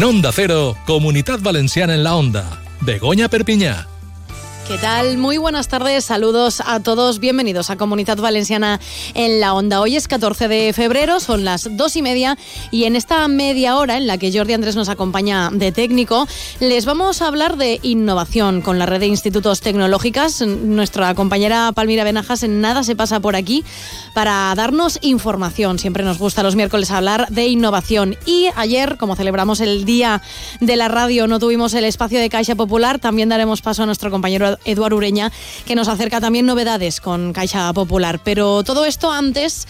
En Onda Cero, Comunidad Valenciana en la Onda. Begoña Perpiñá. ¿Qué tal? Muy buenas tardes, saludos a todos, bienvenidos a Comunidad Valenciana en la Onda. Hoy es 14 de febrero, son las dos y media y en esta media hora en la que Jordi Andrés nos acompaña de técnico, les vamos a hablar de innovación con la red de institutos tecnológicas. Nuestra compañera Palmira Benajas en nada se pasa por aquí para darnos información. Siempre nos gusta los miércoles hablar de innovación y ayer, como celebramos el Día de la Radio, no tuvimos el espacio de Caixa Popular, también daremos paso a nuestro compañero Eduardo Ureña, que nos acerca también novedades con Caixa Popular. Pero todo esto antes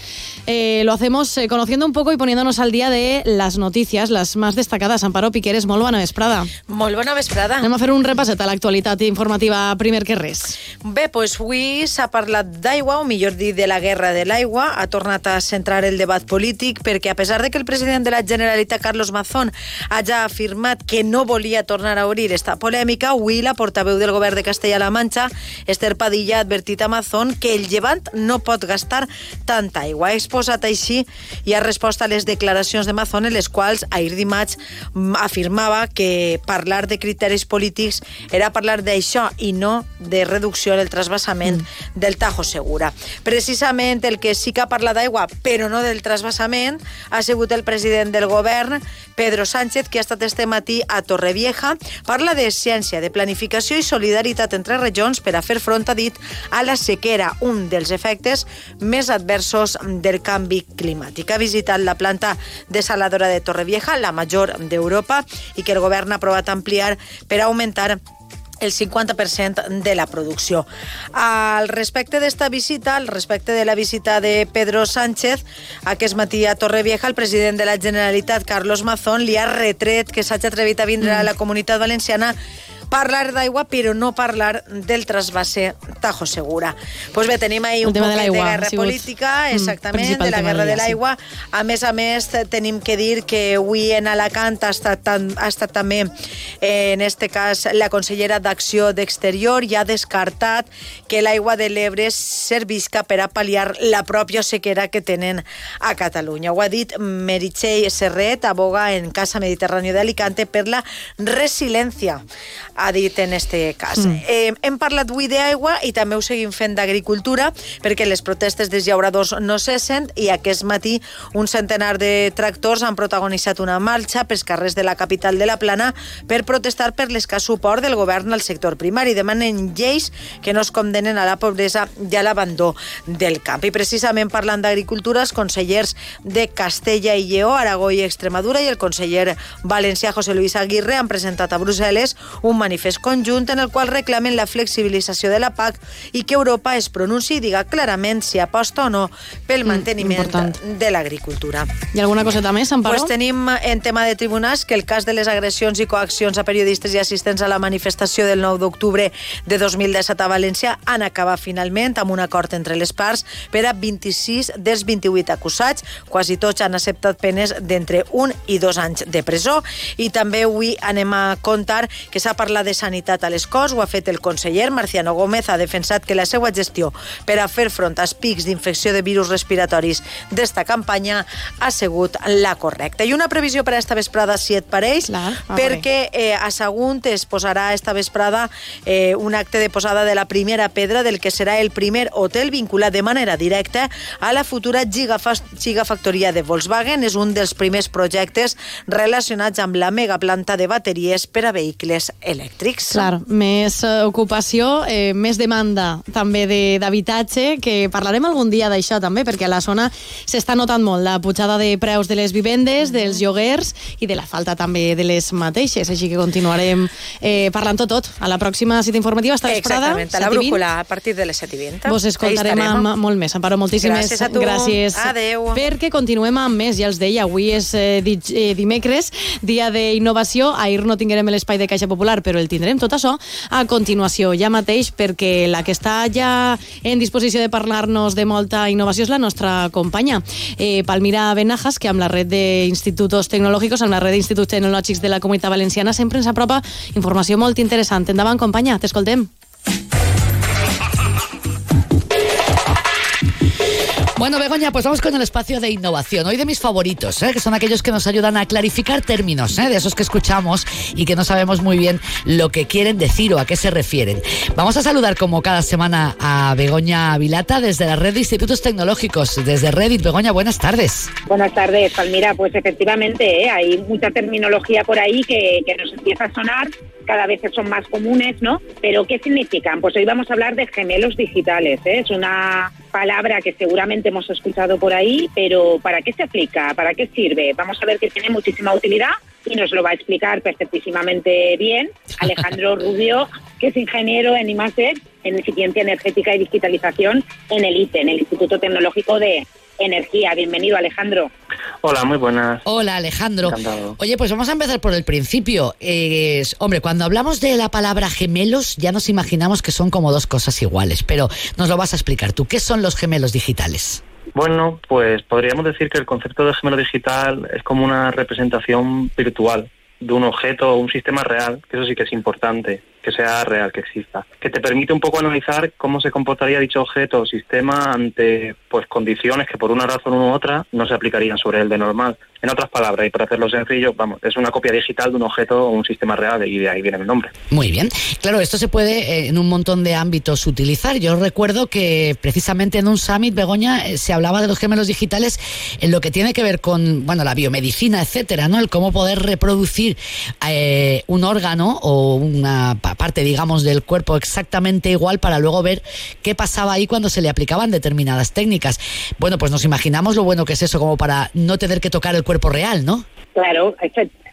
eh, lo hacemos eh, conociendo un poco y poniéndonos al día de las noticias, las más destacadas. Amparo Piqueres, molt bona vesprada. Molt bona vesprada. Anem a fer un repasset a l'actualitat informativa primer que res. Bé, doncs avui s'ha parlat d'aigua, o millor dit de la guerra de l'aigua. Ha tornat a centrar el debat polític perquè a pesar de que el president de la Generalitat, Carlos Mazón, hagi afirmat que no volia tornar a obrir esta polèmica, avui la portaveu del govern de Castella-La Manxa, Esther Padilla, ha advertit a Mazón que el llevant no pot gastar tanta aigua. Ha exposat així i ha respost a les declaracions de Mazón en les quals ahir dimarts afirmava que parlar de criteris polítics era parlar d'això i no de reducció del trasbassament mm. del Tajo Segura. Precisament el que sí que ha parlat d'aigua, però no del trasbassament, ha sigut el president del govern, Pedro Sánchez, que ha estat este matí a Torrevieja, parla de ciència, de planificació i solidaritat entre regions per a fer front, ha dit, a la sequera, un dels efectes més adversos del canvi climàtic. Ha visitat la planta desaladora de Torrevieja, la major d'Europa, i que el govern ha aprovat ampliar per augmentar el 50% de la producció. Al respecte d'esta visita, al respecte de la visita de Pedro Sánchez, aquest matí a Torrevieja, el president de la Generalitat, Carlos Mazón, li ha retret que s'hagi atrevit a vindre a la comunitat valenciana parlar d'aigua, però no parlar del trasbasse Tajo Segura. Pues bé, tenim ahí un poc de, de guerra política, exactament, de la guerra de l'aigua. A més a més, tenim que dir que avui en Alacant ha estat, ha estat també, eh, en este cas, la consellera d'Acció d'Exterior i ha descartat que l'aigua de l'Ebre servisca per a pal·liar la pròpia sequera que tenen a Catalunya. Ho ha dit Meritxell Serret, aboga en Casa Mediterrània d'Alicante per la resiliència ha dit en este cas. Mm. Eh, hem parlat avui d'aigua i també ho seguim fent d'agricultura perquè les protestes dels llauradors no cessen i aquest matí un centenar de tractors han protagonitzat una marxa pels carrers de la capital de la Plana per protestar per l'escàs suport del govern al sector primari. Demanen lleis que no es condenen a la pobresa i a l'abandó del camp. I precisament parlant d'agricultura, els consellers de Castella i Lleó, Aragó i Extremadura i el conseller valencià José Luis Aguirre han presentat a Brussel·les un manifest conjunt en el qual reclamen la flexibilització de la PAC i que Europa es pronunciï i diga clarament si aposta o no pel mm, manteniment mm, de l'agricultura. I alguna coseta més, Amparo? Pues tenim en tema de tribunals que el cas de les agressions i coaccions a periodistes i assistents a la manifestació del 9 d'octubre de 2017 a València han acabat finalment amb un acord entre les parts per a 26 dels 28 acusats. Quasi tots han acceptat penes d'entre un i dos anys de presó i també avui anem a contar que s'ha parlat de sanitat a les Corts, ho ha fet el conseller Marciano Gómez, ha defensat que la seva gestió per a fer front als pics d'infecció de virus respiratoris d'esta campanya ha sigut la correcta. I una previsió per a esta vesprada, si et pareix, Clar, perquè eh, a Sagunt es posarà esta vesprada eh, un acte de posada de la primera pedra del que serà el primer hotel vinculat de manera directa a la futura gigafactoria de Volkswagen. És un dels primers projectes relacionats amb la megaplanta de bateries per a vehicles elèctrics. Clar, més eh, ocupació, eh, més demanda també d'habitatge, que parlarem algun dia d'això també, perquè a la zona s'està notant molt la pujada de preus de les vivendes, dels lloguers i de la falta també de les mateixes, així que continuarem eh, parlant tot tot. A la pròxima cita informativa esta vesprada. Exactament, a la brújula a partir de les 7 i 20. Vos escoltarem amb molt més. Amparo, moltíssimes gràcies. A tu. gràcies. Adeu. Perquè continuem amb més, ja els deia, avui és eh, eh dimecres, dia d'innovació. Ahir no tinguem l'espai de Caixa Popular, però el tindrem tot això a continuació, ja mateix, perquè la que està ja en disposició de parlar-nos de molta innovació és la nostra companya, eh, Palmira Benajas, que amb la red d'instituts tecnològics, amb la red d'instituts tecnològics de la Comunitat Valenciana, sempre ens apropa informació molt interessant. Endavant, companya, t'escoltem. Bueno, Begoña, pues vamos con el espacio de innovación. Hoy de mis favoritos, ¿eh? que son aquellos que nos ayudan a clarificar términos, ¿eh? de esos que escuchamos y que no sabemos muy bien lo que quieren decir o a qué se refieren. Vamos a saludar como cada semana a Begoña Vilata desde la red de institutos tecnológicos, desde Reddit. Begoña, buenas tardes. Buenas tardes, Palmira. Pues efectivamente, ¿eh? hay mucha terminología por ahí que, que nos empieza a sonar cada vez son más comunes, ¿no? Pero ¿qué significan? Pues hoy vamos a hablar de gemelos digitales. ¿eh? Es una palabra que seguramente hemos escuchado por ahí, pero ¿para qué se aplica? ¿Para qué sirve? Vamos a ver que tiene muchísima utilidad y nos lo va a explicar perfectísimamente bien Alejandro Rubio, que es ingeniero en I+.D. en eficiencia energética y digitalización en el ITE, en el Instituto Tecnológico de Energía. Bienvenido, Alejandro. Hola, muy buenas. Hola, Alejandro. Oye, pues vamos a empezar por el principio. hombre, cuando hablamos de la palabra gemelos, ya nos imaginamos que son como dos cosas iguales, pero nos lo vas a explicar tú. ¿Qué son los gemelos digitales? Bueno, pues podríamos decir que el concepto de gemelo digital es como una representación virtual de un objeto o un sistema real, que eso sí que es importante que sea real, que exista, que te permite un poco analizar cómo se comportaría dicho objeto o sistema ante pues condiciones que por una razón u otra no se aplicarían sobre él de normal. En otras palabras, y para hacerlo sencillo, vamos, es una copia digital de un objeto o un sistema real y de ahí viene el nombre. Muy bien. Claro, esto se puede eh, en un montón de ámbitos utilizar. Yo recuerdo que precisamente en un summit, Begoña, eh, se hablaba de los gemelos digitales en lo que tiene que ver con, bueno, la biomedicina, etcétera, ¿no? El cómo poder reproducir eh, un órgano o una parte, digamos, del cuerpo exactamente igual para luego ver qué pasaba ahí cuando se le aplicaban determinadas técnicas. Bueno, pues nos imaginamos lo bueno que es eso, como para no tener que tocar el cuerpo real, ¿no? Claro,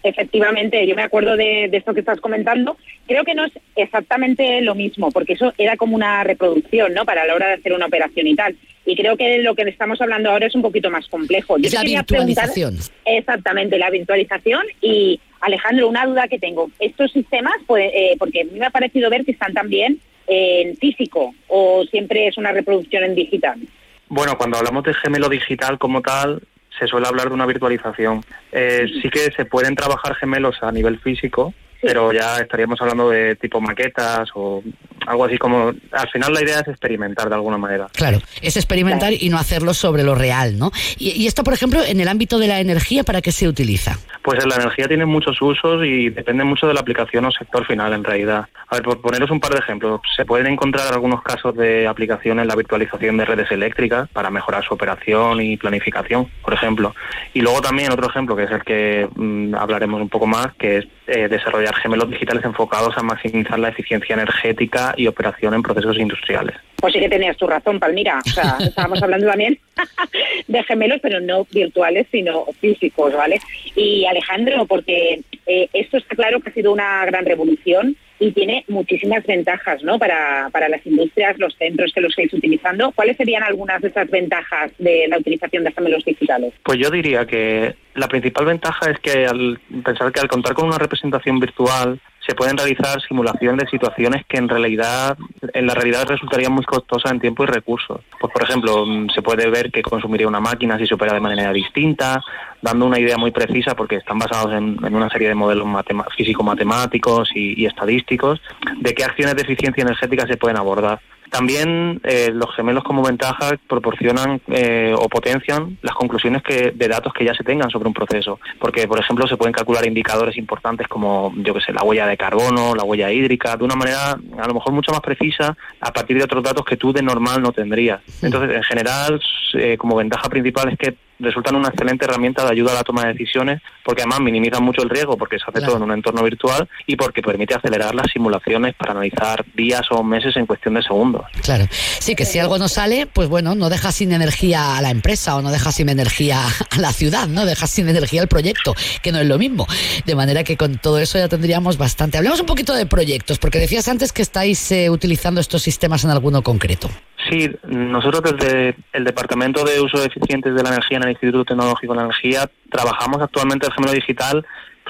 efectivamente, yo me acuerdo de, esto que estás comentando. Creo que no es exactamente lo mismo, porque eso era como una reproducción, ¿no? Para la hora de hacer una operación y tal. Y creo que lo que estamos hablando ahora es un poquito más complejo. es la virtualización. Exactamente, la virtualización. Y Alejandro, una duda que tengo. Estos sistemas, pues, eh, porque a mí me ha parecido ver que están también en físico o siempre es una reproducción en digital. Bueno, cuando hablamos de gemelo digital como tal, se suele hablar de una virtualización. Eh, sí que se pueden trabajar gemelos a nivel físico, pero ya estaríamos hablando de tipo maquetas o algo así como... Al final la idea es experimentar de alguna manera. Claro, es experimentar y no hacerlo sobre lo real, ¿no? Y, esto, por ejemplo, en el ámbito de la energía, ¿para qué se utiliza? Pues la energía tiene muchos usos y depende mucho de la aplicación o sector final, en realidad. A ver, por poneros un par de ejemplos, se pueden encontrar algunos casos de aplicación en la virtualización de redes eléctricas para mejorar su operación y planificación, por ejemplo. Y luego también otro ejemplo, que es el que mm, hablaremos un poco más, que es eh, desarrollar gemelos digitales enfocados a maximizar la eficiencia energética y operación en procesos industriales. Pues sí que tenías tu razón, Palmira. O sea, estábamos hablando también de gemelos, pero no virtuales, sino físicos, ¿vale? Y Alejandro, porque eh, esto está claro que ha sido una gran revolución y tiene muchísimas ventajas ¿no? para, para las industrias, los centros que los estáis utilizando. ¿Cuáles serían algunas de esas ventajas de la utilización de gemelos digitales? Pues yo diría que la principal ventaja es que al pensar que al contar con una representación virtual se pueden realizar simulaciones de situaciones que en realidad en la realidad resultarían muy costosas en tiempo y recursos. Pues por ejemplo, mm, se puede ver que consumiría una máquina si se opera de manera distinta, dando una idea muy precisa porque están basados en, una serie de modelos físico-matemáticos y estadísticos de qué acciones de eficiencia energética se pueden abordar. También eh, los gemelos como ventaja proporcionan eh, o potencian las conclusiones que, de datos que ya se tengan sobre un proceso, porque por ejemplo se pueden calcular indicadores importantes como yo que sé la huella de carbono, la huella hídrica, de una manera a lo mejor mucho más precisa a partir de otros datos que tú de normal no tendrías. Entonces en general eh, como ventaja principal es que resultan una excelente herramienta de ayuda a la toma de decisiones porque además minimizan mucho el riesgo porque se hace todo en un entorno virtual y porque permite acelerar las simulaciones para analizar días o meses en cuestión de segundos. Claro, sí que si algo no sale, pues bueno, no deja sin energía a la empresa o no deja sin energía a la ciudad, no deja sin energía al proyecto, que no es lo mismo. De manera que con todo eso ya tendríamos bastante. Hablemos un poquito de proyectos, porque decías antes que estáis eh, utilizando estos sistemas en alguno concreto. Sí, nosotros desde el Departamento de Uso Eficientes de la Energía en el Instituto Tecnológico de la Energía trabajamos actualmente el gemelo digital,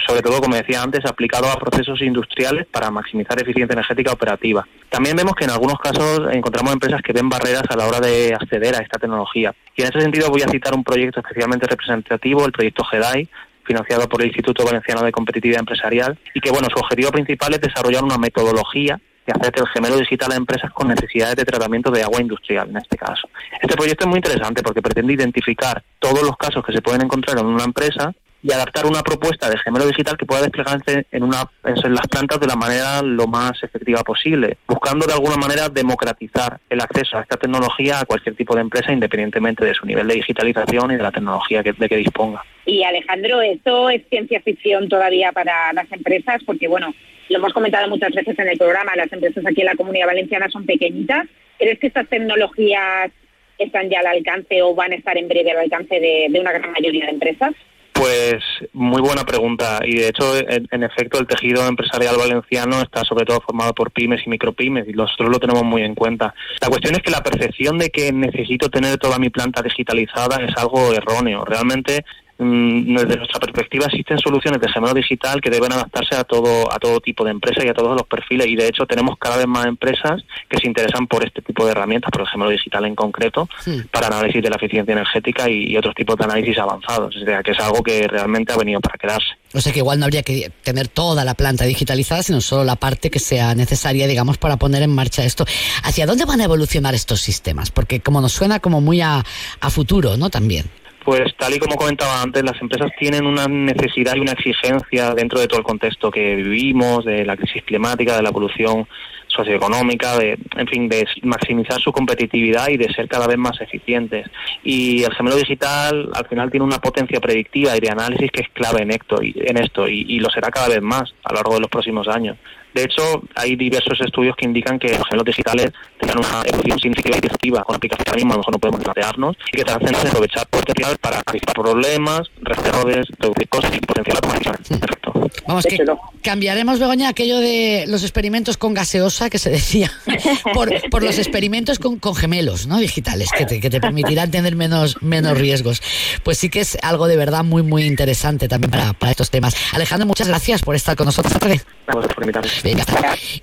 sobre todo, como decía antes, aplicado a procesos industriales para maximizar eficiencia energética operativa. También vemos que en algunos casos encontramos empresas que ven barreras a la hora de acceder a esta tecnología. Y en ese sentido voy a citar un proyecto especialmente representativo, el proyecto GEDAI, financiado por el Instituto Valenciano de Competitividad Empresarial, y que bueno, su objetivo principal es desarrollar una metodología y hacer el gemelo digital a empresas con necesidades de tratamiento de agua industrial, en este caso. Este proyecto es muy interesante porque pretende identificar todos los casos que se pueden encontrar en una empresa y adaptar una propuesta de gemelo digital que pueda desplegarse en, una, las plantas de la manera lo más efectiva posible, buscando de alguna manera democratizar el acceso a esta tecnología a cualquier tipo de empresa independientemente de su nivel de digitalización y de la tecnología que, de que disponga. Y Alejandro, esto es ciencia ficción todavía para las empresas porque, bueno, lo hemos comentado muchas veces en el programa, las empresas aquí en la Comunidad Valenciana son pequeñitas. ¿Crees que estas tecnologías están ya al alcance o van a estar en breve al alcance de una gran mayoría de empresas? Pues muy buena pregunta y de hecho en, efecto el tejido empresarial valenciano está sobre todo formado por pymes y micropymes y nosotros lo tenemos muy en cuenta. La cuestión es que la percepción de que necesito tener toda mi planta digitalizada es algo erróneo. Realmente desde nuestra perspectiva existen soluciones de gemelo digital que deben adaptarse a todo a todo tipo de empresas y a todos los perfiles y de hecho tenemos cada vez más empresas que se interesan por este tipo de herramientas, por el gemelo digital en concreto, para análisis de la eficiencia energética y, otros tipos de análisis avanzados, o sea que es algo que realmente ha venido para quedarse. O sea que igual no habría que tener toda la planta digitalizada, sino solo la parte que sea necesaria, digamos, para poner en marcha esto. ¿Hacia dónde van a evolucionar estos sistemas? Porque como nos suena como muy a, a futuro, ¿no? También. Pues tal y como comentaba antes, las empresas tienen una necesidad y una exigencia dentro de todo el contexto que vivimos, de la crisis climática, de la evolución socioeconómica, de, en fin, de maximizar su competitividad y de ser cada vez más eficientes. Y el gemelo digital al final tiene una potencia predictiva y de análisis que es clave en esto y, lo será cada vez más a lo largo de los próximos años. De hecho, hay diversos estudios que indican que los gemelos digitales tengan una evolución significativa y disruptiva con aplicaciones que a lo mejor no podemos plantearnos y que se hacen aprovechar potencial para anticipar problemas, errores, reducir cosas y potenciar la comunicación. Perfecto. Vamos, que cambiaremos, Begoña, aquello de los experimentos con gaseosa que se decía, por, por los experimentos con, con, gemelos ¿no? digitales, que te, que te permitirán tener menos, menos riesgos. Pues sí que es algo de verdad muy, muy interesante también para, para estos temas. Alejandro, muchas gracias por estar con nosotros esta por invitarme.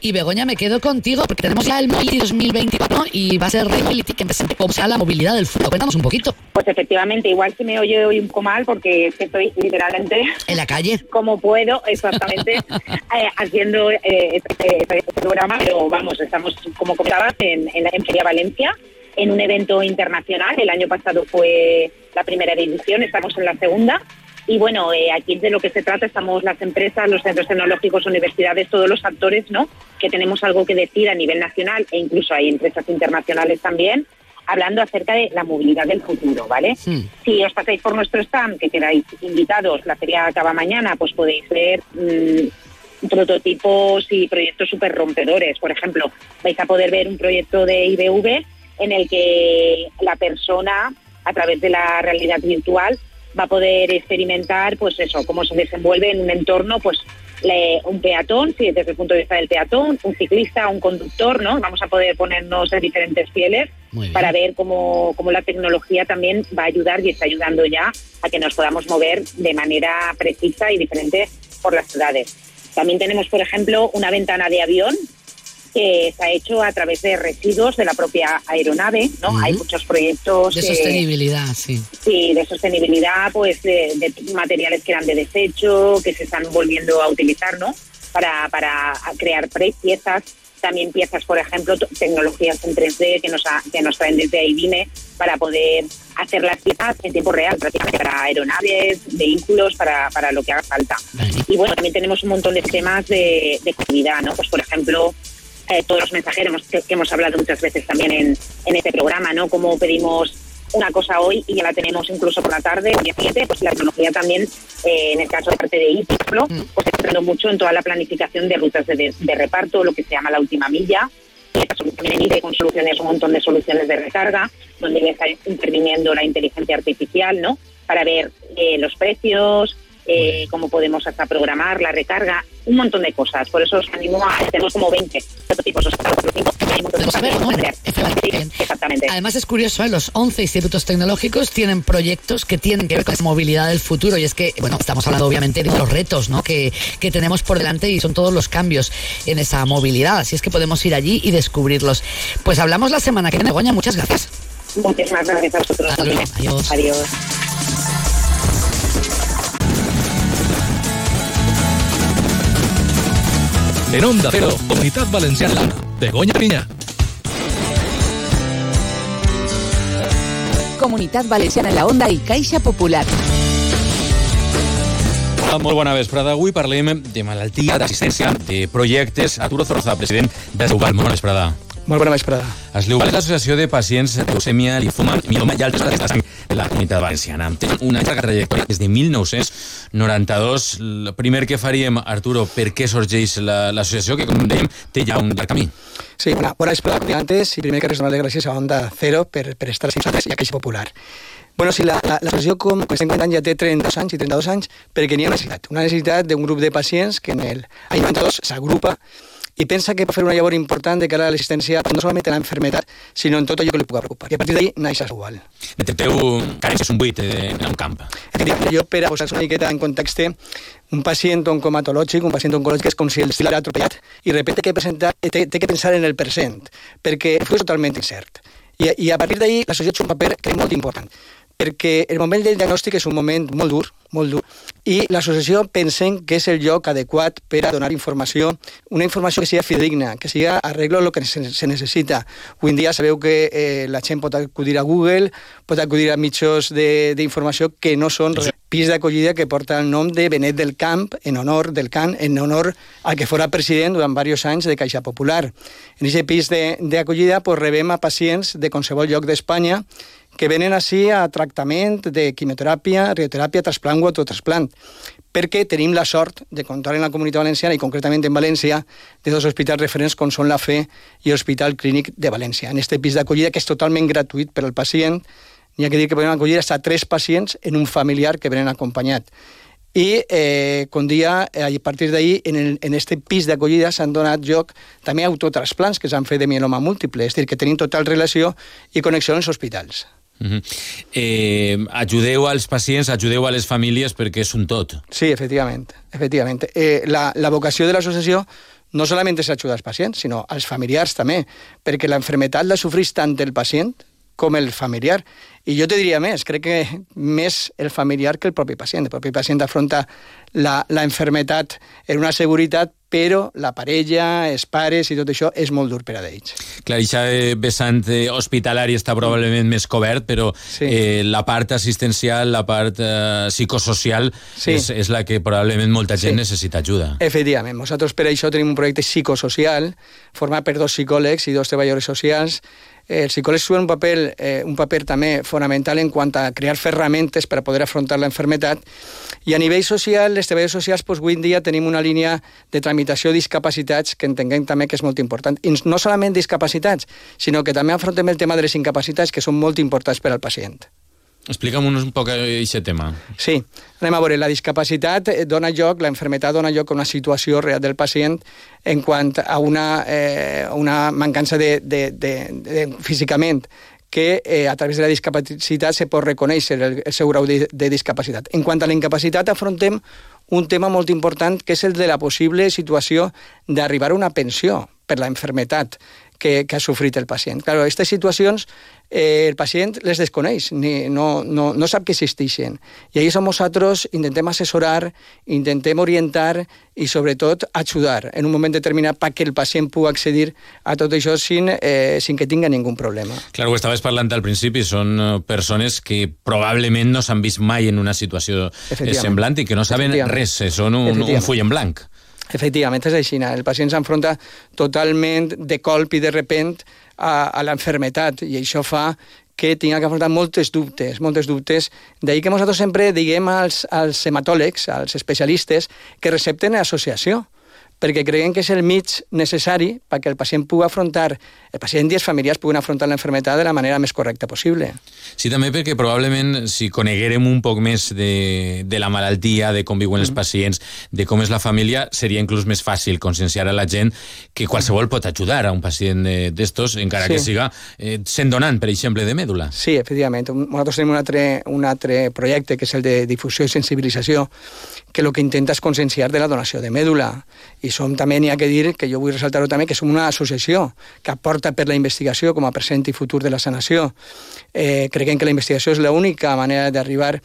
Y Begoña, me quedo contigo porque tenemos ya el Mobility 2024 y va a ser Mobility que presente cómo será la movilidad del futuro. Cuéntanos un poquito. Pues efectivamente, igual que me oye hoy un poco mal porque es que estoy literalmente... En la calle. Como puedo, exactamente, eh, haciendo eh, este, este, este, programa, pero vamos, estamos, como comentabas, en, en, en Feria Valencia, en un evento internacional. El año pasado fue la primera edición, estamos en la segunda y bueno, eh, aquí de lo que se trata estamos las empresas, los centros tecnológicos, universidades, todos los actores, ¿no? Que tenemos algo que decir a nivel nacional e incluso hay empresas internacionales también hablando acerca de la movilidad del futuro, ¿vale? Si os pasáis por nuestro stand, que queráis invitados, la feria acaba mañana, pues podéis ver mmm, prototipos y proyectos súper rompedores. Por ejemplo, vais a poder ver un proyecto de IBV en el que la persona, a través de la realidad virtual, va a poder experimentar, pues eso, cómo se desenvuelve en un entorno, pues le, un peatón, si desde el punto de vista del peatón, un ciclista, un conductor, ¿no? Vamos a poder ponernos en diferentes pieles para ver cómo, cómo la tecnología también va a ayudar y está ayudando ya a que nos podamos mover de manera precisa y diferente por las ciudades. También tenemos, por ejemplo, una ventana de avión que se ha hecho a través de residuos de la propia aeronave, ¿no? Hay muchos proyectos... De sostenibilidad, sí. Sí, de sostenibilidad, pues de, materiales que eran de desecho, que se están volviendo a utilizar, ¿no? Para, para crear piezas, también piezas, por ejemplo, tecnologías en 3D que nos, que nos traen desde AIBIME para poder hacer las piezas en tiempo real, prácticamente para aeronaves, vehículos, para, para lo que haga falta. Y bueno, también tenemos un montón de temas de, de ¿no? Pues por ejemplo, eh, todos los mensajeros que, hemos hablado muchas veces también en, en este programa, ¿no? Cómo pedimos una cosa hoy y ya la tenemos incluso por la tarde, el día siguiente, pues la tecnología también, eh, en el caso de parte de IPI, mm. pues está entrando mucho en toda la planificación de rutas de, de, reparto, lo que se llama la última milla. También IPE con soluciones, un montón de soluciones de recarga, donde está interviniendo la inteligencia artificial, ¿no? Para ver eh, los precios, eh, cómo podemos hasta programar la recarga, un montón de cosas. Por eso os animo a, tenemos como 20 prototipos, Exactamente. Además es curioso, ¿eh? los 11 institutos tecnológicos tienen proyectos que tienen que ver con la movilidad del futuro y es que, bueno, estamos hablando obviamente de los retos ¿no? que, que tenemos por delante y son todos los cambios en esa movilidad, así es que podemos ir allí y descubrirlos. Pues hablamos la semana que viene, Goña, muchas gracias. Muchísimas gracias a vosotros. Adiós. Adiós. En Onda Cero, Comunitat Valenciana, Begoña Piña. Comunitat Valenciana en la Onda i Caixa Popular. Molt bona vesprada. Avui parlem de malaltia, d'assistència, de projectes. Arturo Zorroza, president de. Molt bona vesprada. Molt bona vesprada. Esleuval és l'associació de pacients de leucèmia, linfoma, mieloma i altres de sang de la comunitat valenciana. Té una llarga trajectòria des de 1992. El primer que faríem, Arturo, per què sorgeix l'associació, que, com dèiem, té ja un llarg camí? Sí, bona, bona vesprada, antes, i primer que res donar les gràcies a Onda Cero per, per estar així nosaltres i a Caixa Popular. Bueno, sí, l'associació, com estem comentant, ja té 32 anys i 32 anys perquè n'hi ha una necessitat. Una necessitat d'un grup de pacients que en el any 92 s'agrupa i pensa que pot fer una llavor important de cara a l'assistència no solament en l'enfermetat, sinó en tot allò que li pugui preocupar. I a partir d'ahir naix igual. Detecteu carències, un buit eh, en un camp. Jo per a posar una miqueta en context, un pacient oncomatològic, un pacient oncològic és com si el estil l'ha atropellat i de repente té que, presentar, té, té que pensar en el present, perquè és totalment incert. I, i a partir d'ahir l'associació té un paper que és molt important perquè el moment del diagnòstic és un moment molt dur, molt dur, i l'associació pensem que és el lloc adequat per a donar informació, una informació que sigui fidedigna, que sigui arreglo el que se, necessita. Avui en dia sabeu que eh, la gent pot acudir a Google, pot acudir a mitjans d'informació que no són sí. pis d'acollida que porta el nom de Benet del Camp, en honor del Camp, en honor al que fora president durant diversos anys de Caixa Popular. En aquest pis d'acollida pues, rebem a pacients de qualsevol lloc d'Espanya que venen així a tractament de quimioteràpia, radioteràpia, trasplant o autotrasplant, perquè tenim la sort de comptar en la comunitat valenciana i concretament en València de dos hospitals referents com són la FE i l'Hospital Clínic de València. En aquest pis d'acollida, que és totalment gratuït per al pacient, n'hi ha que dir que podem acollir fins a tres pacients en un familiar que venen acompanyat. I, eh, com dia, a partir d'ahir, en, el, en este pis d'acollida s'han donat lloc també autotrasplants que s'han fet de mieloma múltiple, és a dir, que tenim total relació i connexió amb els hospitals. Uh -huh. eh, ajudeu als pacients, ajudeu a les famílies perquè és un tot. Sí, efectivament. efectivament. Eh, la, la vocació de l'associació no solament és ajudar als pacients, sinó als familiars també, perquè la enfermetat la sofreix tant el pacient com el familiar. I jo te diria més, crec que més el familiar que el propi pacient. El propi pacient afronta la, la enfermetat en una seguretat, però la parella, els pares i tot això és molt dur per a ells. Clar, això vessant hospitalari està probablement més cobert, però sí. eh, la part assistencial, la part eh, psicosocial, sí. és, és la que probablement molta gent sí. necessita ajuda. Efectivament. Nosaltres per això tenim un projecte psicosocial format per dos psicòlegs i dos treballadors socials Eh, els psicòlegs juguen un paper, eh, un paper també fonamental en quant a crear ferramentes per a poder afrontar la enfermetat i a nivell social, les treballadors socials, doncs, avui en dia tenim una línia de tramitació de discapacitats que entenguem també que és molt important. I no solament discapacitats, sinó que també afrontem el tema de les incapacitats, que són molt importants per al pacient. Explica'm un, poc aquest tema. Sí, anem a veure, la discapacitat eh, dona lloc, la enfermetat dona lloc a una situació real del pacient en quant a una, eh, una mancança de, de, de, de, físicament que eh, a través de la discapacitat se pot reconèixer el, el seu grau de, de discapacitat. En quant a la incapacitat, afrontem un tema molt important, que és el de la possible situació d'arribar a una pensió per la enfermetat que, que ha sofrit el pacient. Claro, aquestes situacions eh, el pacient les desconeix, ni, no, no, no sap que existeixen. I ahí som nosaltres, intentem assessorar, intentem orientar i sobretot ajudar en un moment determinat perquè el pacient pugui accedir a tot això sin, eh, sin que tinga ningú problema. Clar, ho estaves parlant al principi, són eh, persones que probablement no s'han vist mai en una situació eh, semblant i que no saben res, eh, són un, un full en blanc. Efectivament, és així. El pacient s'enfronta totalment de colp i de repent a, a l'enfermetat i això fa que tinga que afrontar moltes dubtes, moltes dubtes. D'ahir que nosaltres sempre diguem als, als hematòlegs, als especialistes, que recepten associació, perquè creiem que és el mig necessari perquè el pacient pugui afrontar, el pacient i els familiars puguin afrontar l'enfermetat de la manera més correcta possible. Sí, també perquè probablement si coneguérem un poc més de, de la malaltia, de com viuen mm. els pacients, de com és la família, seria inclús més fàcil conscienciar a la gent que qualsevol pot ajudar a un pacient d'estos, encara sí. que siga eh, sent donant, per exemple, de mèdula. Sí, efectivament. Nosaltres tenim un altre, un altre projecte, que és el de difusió i sensibilització, que el que intenta és conscienciar de la donació de mèdula i som també, n'hi ha que dir, que jo vull ressaltar-ho també, que som una associació que aporta per la investigació com a present i futur de la sanació. Eh, creiem que la investigació és l'única manera d'arribar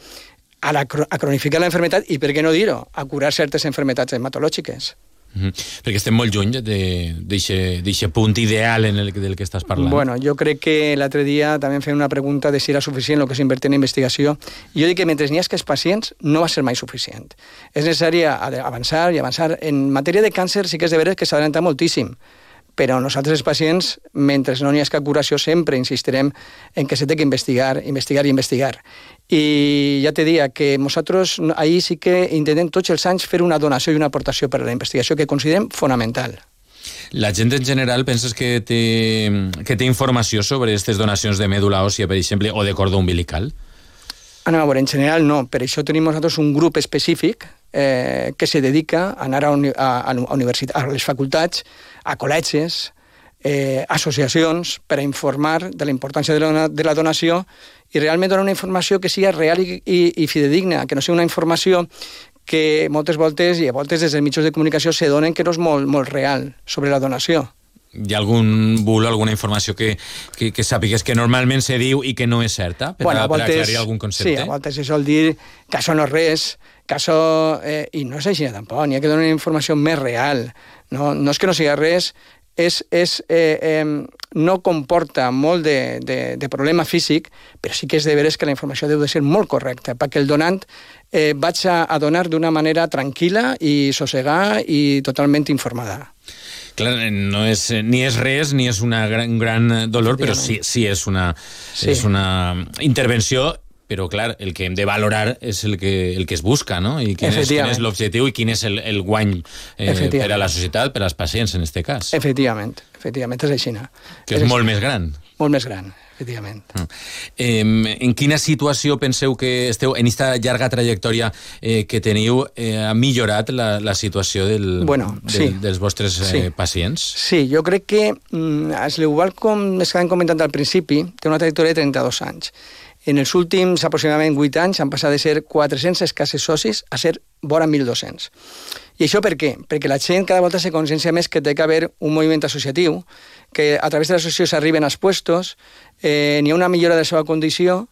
a, la, a cronificar la enfermedad i, per què no dir-ho, a curar certes enfermedats hematològiques. Mm -hmm. Perquè estem molt lluny d'aquest punt ideal en el del que estàs parlant. Bueno, jo crec que l'altre dia també fem una pregunta de si era suficient el que s'invertia en investigació. Jo dic que mentre n'hi ha que els pacients no va ser mai suficient. És necessari avançar i avançar. En matèria de càncer sí que és de veres que s'adelanta moltíssim però nosaltres els pacients, mentre no n'hi ha cap curació, sempre insistirem en que s'ha de investigar, investigar i investigar. I ja te dia que nosaltres ahir sí que intentem tots els anys fer una donació i una aportació per a la investigació que considerem fonamental. La gent en general penses que té, que té informació sobre aquestes donacions de mèdula òssia, per exemple, o de cordó umbilical? Anem a veure, en general no. Per això tenim nosaltres un grup específic eh, que se dedica a anar a, uni a, a, universitat, a les facultats, a col·legis, eh, associacions, per a informar de la importància de la, de la donació i realment donar una informació que sigui real i, i, i fidedigna, que no sigui una informació que moltes voltes, i a voltes des dels mitjans de comunicació, se donen que no és molt, molt real sobre la donació. Hi ha algun bulo, alguna informació que, que, que sàpigues que normalment se diu i que no és certa, per, bueno, a, voltes, per aclarir algun concepte? Sí, a voltes se sol dir que això no és res, que això... Eh, I no és així tampoc, n'hi ha que donar una informació més real. No, no és que no sigui res, és, és, eh, eh, no comporta molt de, de, de problema físic, però sí que és de veres que la informació deu de ser molt correcta, perquè el donant eh, vaig a, a donar d'una manera tranquil·la i sossegar i totalment informada. Clar, no és, ni és res ni és una gran, gran dolor, però sí, sí és una, sí. és una intervenció però clar, el que hem de valorar és el que, el que es busca, no? I quin és, quin és l'objectiu i quin és el, el guany eh, per a la societat, per als pacients, en aquest cas. Efectivament, efectivament, és així. Que és, és molt més gran. Molt més gran, efectivament. Mm. Eh, en quina situació penseu que esteu, en aquesta llarga trajectòria eh, que teniu, eh, ha millorat la, la situació del, bueno, sí. del, dels vostres eh, sí. pacients? Sí, jo crec que mm, l'Euval, com estàvem comentant al principi, té una trajectòria de 32 anys en els últims aproximadament 8 anys han passat de ser 400 escasses socis a ser vora 1.200. I això per què? Perquè la gent cada volta se consciencia més que té que haver un moviment associatiu, que a través de l'associació s'arriben als puestos, eh, n'hi ha una millora de la seva condició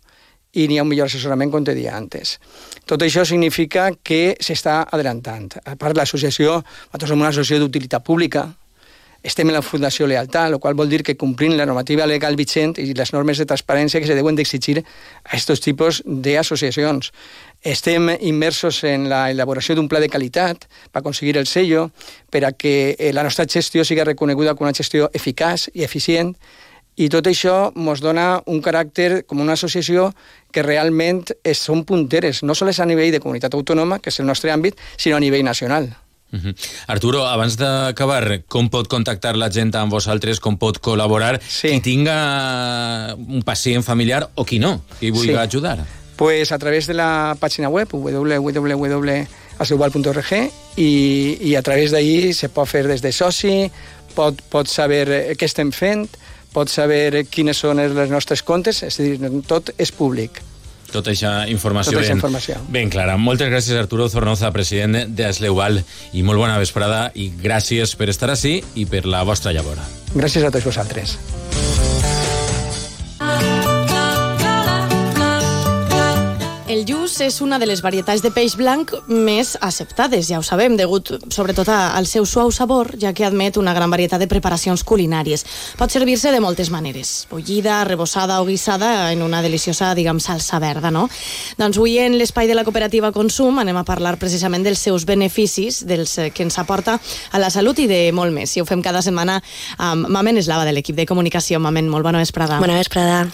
i n'hi ha un millor assessorament com te dia antes. Tot això significa que s'està adelantant. A part, l'associació, nosaltres som una associació d'utilitat pública, estem en la Fundació Lealtat, el qual vol dir que complint la normativa legal vigent i les normes de transparència que se deuen d'exigir a aquests tipus d'associacions. Estem immersos en la elaboració d'un pla de qualitat per aconseguir el sello, per a que eh, la nostra gestió sigui reconeguda com una gestió eficaç i eficient, i tot això ens dona un caràcter com una associació que realment són punteres, no sols a nivell de comunitat autònoma, que és el nostre àmbit, sinó a nivell nacional. Uh -huh. Arturo, abans d'acabar, com pot contactar la gent amb vosaltres, com pot col·laborar sí. qui tinga un pacient familiar o qui no, qui vulgui sí. ajudar? Pues a través de la pàgina web www.aseuval.org i, i a través d'ahir se pot fer des de soci, pot, pot saber què estem fent, pot saber quines són les nostres comptes, és a dir, tot és públic tota aquesta informació, tota ben, informació. ben clara. Moltes gràcies, Arturo Zornoza, president d'Asleuval, i molt bona vesprada, i gràcies per estar així i per la vostra llavora. Gràcies a tots vosaltres. El lluç és una de les varietats de peix blanc més acceptades, ja ho sabem, degut sobretot al seu suau sabor, ja que admet una gran varietat de preparacions culinàries. Pot servir-se de moltes maneres, bullida, rebossada o guisada en una deliciosa, diguem, salsa verda, no? Doncs avui en l'espai de la cooperativa Consum anem a parlar precisament dels seus beneficis, dels que ens aporta a la salut i de molt més. I ho fem cada setmana amb Mamen Eslava de l'equip de comunicació. Mamen, molt bona vesprada. Bona vesprada.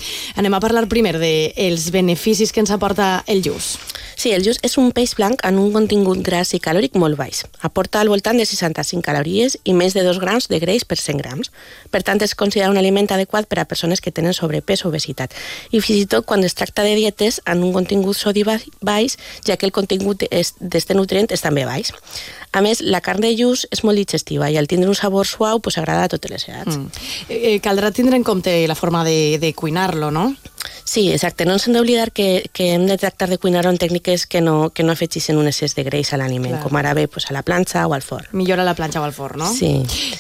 Anem a parlar primer dels de beneficis que ens aporta el lluç. Sí, el lluç és un peix blanc amb un contingut gras i calòric molt baix. Aporta al voltant de 65 calories i més de 2 grams de greix per 100 grams. Per tant, és considerat un aliment adequat per a persones que tenen sobrepès o obesitat. I fins i tot quan es tracta de dietes amb un contingut sodi baix, ja que el contingut d'aquest nutrient és també baix. A més, la carn de lluç és molt digestiva i al tindre un sabor suau pues, agrada a totes les edats. Mm. Eh, caldrà tindre en compte la forma de, de cuinar-lo, no? Sí, exacte. No ens hem d'oblidar que, que hem de tractar de cuinar amb tècniques que no, que no afegixen un excés de greix a l'aliment, com ara bé pues, a la planxa o al forn. Millor a la planxa o al forn, no? Sí.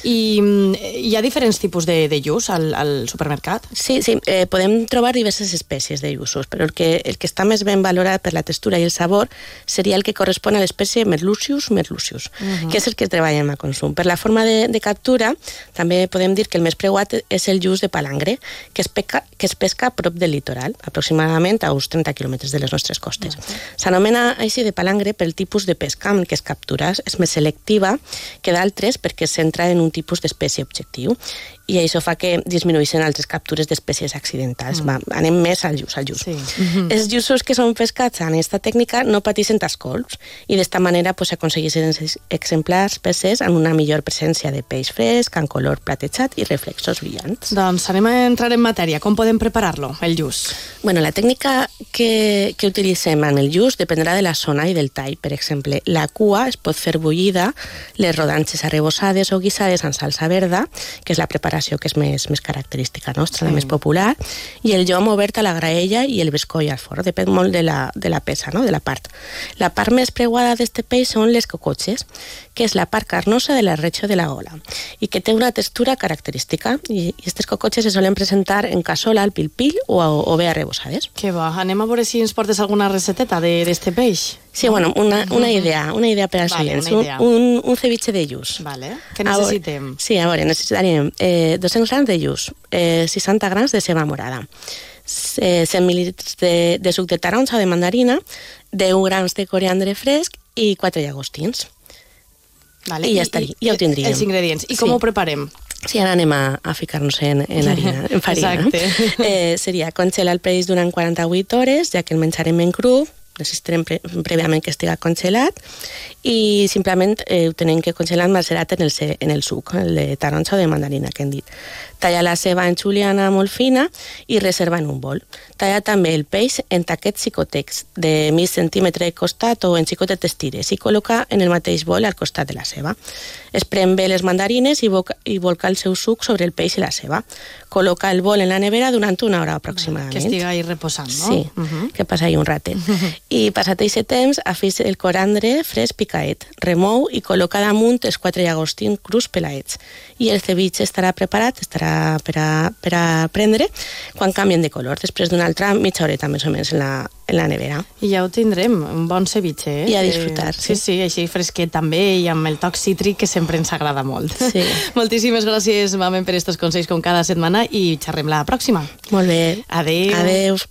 I mm, hi ha diferents tipus de, de lluç al, al supermercat? Sí, sí, eh, podem trobar diverses espècies de lluços, però el que, el que està més ben valorat per la textura i el sabor seria el que correspon a l'espècie Merlucius merlucius, uh -huh. que és el que treballem a consum. Per la forma de, de captura, també podem dir que el més preuat és el lluç de palangre, que es, pesca, que es pesca a prop del litoral, aproximadament a uns 30 quilòmetres de les nostres costes. Uh -huh. S'anomena així de palangre pel tipus de pesca amb què es captura, és més selectiva que d'altres perquè es centra en un tipus d'espècie objectiu i això fa que disminueixen altres captures d'espècies accidentals. Mm. Va, anem més al lluç, al lluç. Sí. Els lluços que són pescats en aquesta tècnica no pateixen tants colps i d'esta manera pues, s'aconsegueixen ex- exemplars peces amb una millor presència de peix fresc, amb color platejat i reflexos brillants. Doncs anem a entrar en matèria. Com podem preparar-lo, el lluç? Bueno, la tècnica que, que utilitzem en el lluç dependrà de la zona i del tall. Per exemple, la cua es pot fer bullida, les rodanxes arrebossades o guisades amb salsa verda, que és la preparació que és més, més característica nostra, sí. la més popular, i el llom obert a la graella i el bescoll al forn. Depèn molt de la, de la peça, no? de la part. La part més preuada d'este peix són les cocotxes, que és la part carnosa de la retxa de la gola i que té una textura característica. I, i aquestes cocotxes se solen presentar en cassola, al pil-pil o, o bé arrebossades. Que va, anem a veure si ens portes alguna receteta de- d'este peix. Sí, bueno, una, una idea, una idea per als Vale, oients. Un, un, un ceviche de lluç. Vale. Què veure- necessitem? Sí, a veure, necessitaríem eh, 200 grams de lluç, eh, 60 grams de ceba morada, eh, 100 mil·lílitres de, de suc de taronja o de mandarina, 10 grams de coriandre fresc i 4 llagostins. Vale. I ja estaria, ja ho tindríem. Els ingredients. I com ho preparem? Sí, ara anem a, a ficar-nos en, en harina, en farina. Exacte. Eh, seria congelar el peix durant 48 hores, ja que el menjarem en cru, pre prèviament que estigui congelat i simplement eh, ho tenem que congelar macerat en el, en el suc, el de taronja o de mandarina que hem dit. Talla la ceba en juliana molt fina i reserva en un bol. Talla també el peix en taquets xicotecs de mig centímetre de costat o en xicotetes tires i col·loca en el mateix bol al costat de la ceba. Es pren bé les mandarines i, volca, i volca el seu suc sobre el peix i la ceba. Col·loca el bol en la nevera durant una hora aproximadament. Que estigui ahí reposant, no? Sí, Uh -huh. que passa ahí un ratet. I passat aquest temps, afix el corandre fresc picaet, remou i col·loca damunt els quatre llagostins crus pelaets. I el ceviche estarà preparat, estarà per a, per a prendre quan canvien de color, després d'una altra mitja horeta més o menys en la, en la nevera. I ja ho tindrem, un bon ceviche, eh? I a disfrutar, Eh, sí. sí. Així fresquet també i amb el toc cítric que sempre ens agrada molt. Sí. Moltíssimes gràcies, Mamen, per estos consells com cada setmana i xerrem la pròxima. Molt bé. Adéu. Adéu.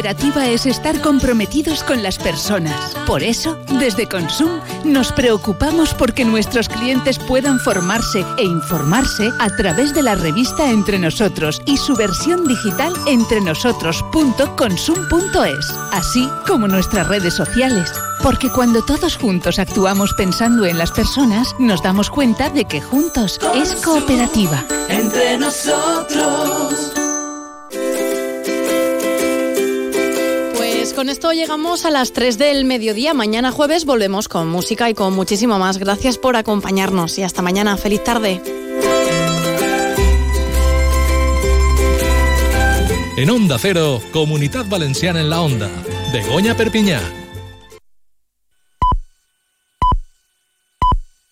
Cooperativa es estar comprometidos con las personas. Por eso, desde Consum, nos preocupamos porque nuestros clientes puedan formarse e informarse a través de la revista Entre Nosotros y su versión digital entrenosotros.consum.es, así como nuestras redes sociales. Porque cuando todos juntos actuamos pensando en las personas, nos damos cuenta de que juntos es cooperativa. Entre nosotros. Con esto llegamos a las 3 del mediodía. Mañana jueves volvemos con música y con muchísimo más. Gracias por acompañarnos y hasta mañana. Feliz tarde. En Onda Cero, Comunidad Valenciana en la Onda. Begoña Perpiñá.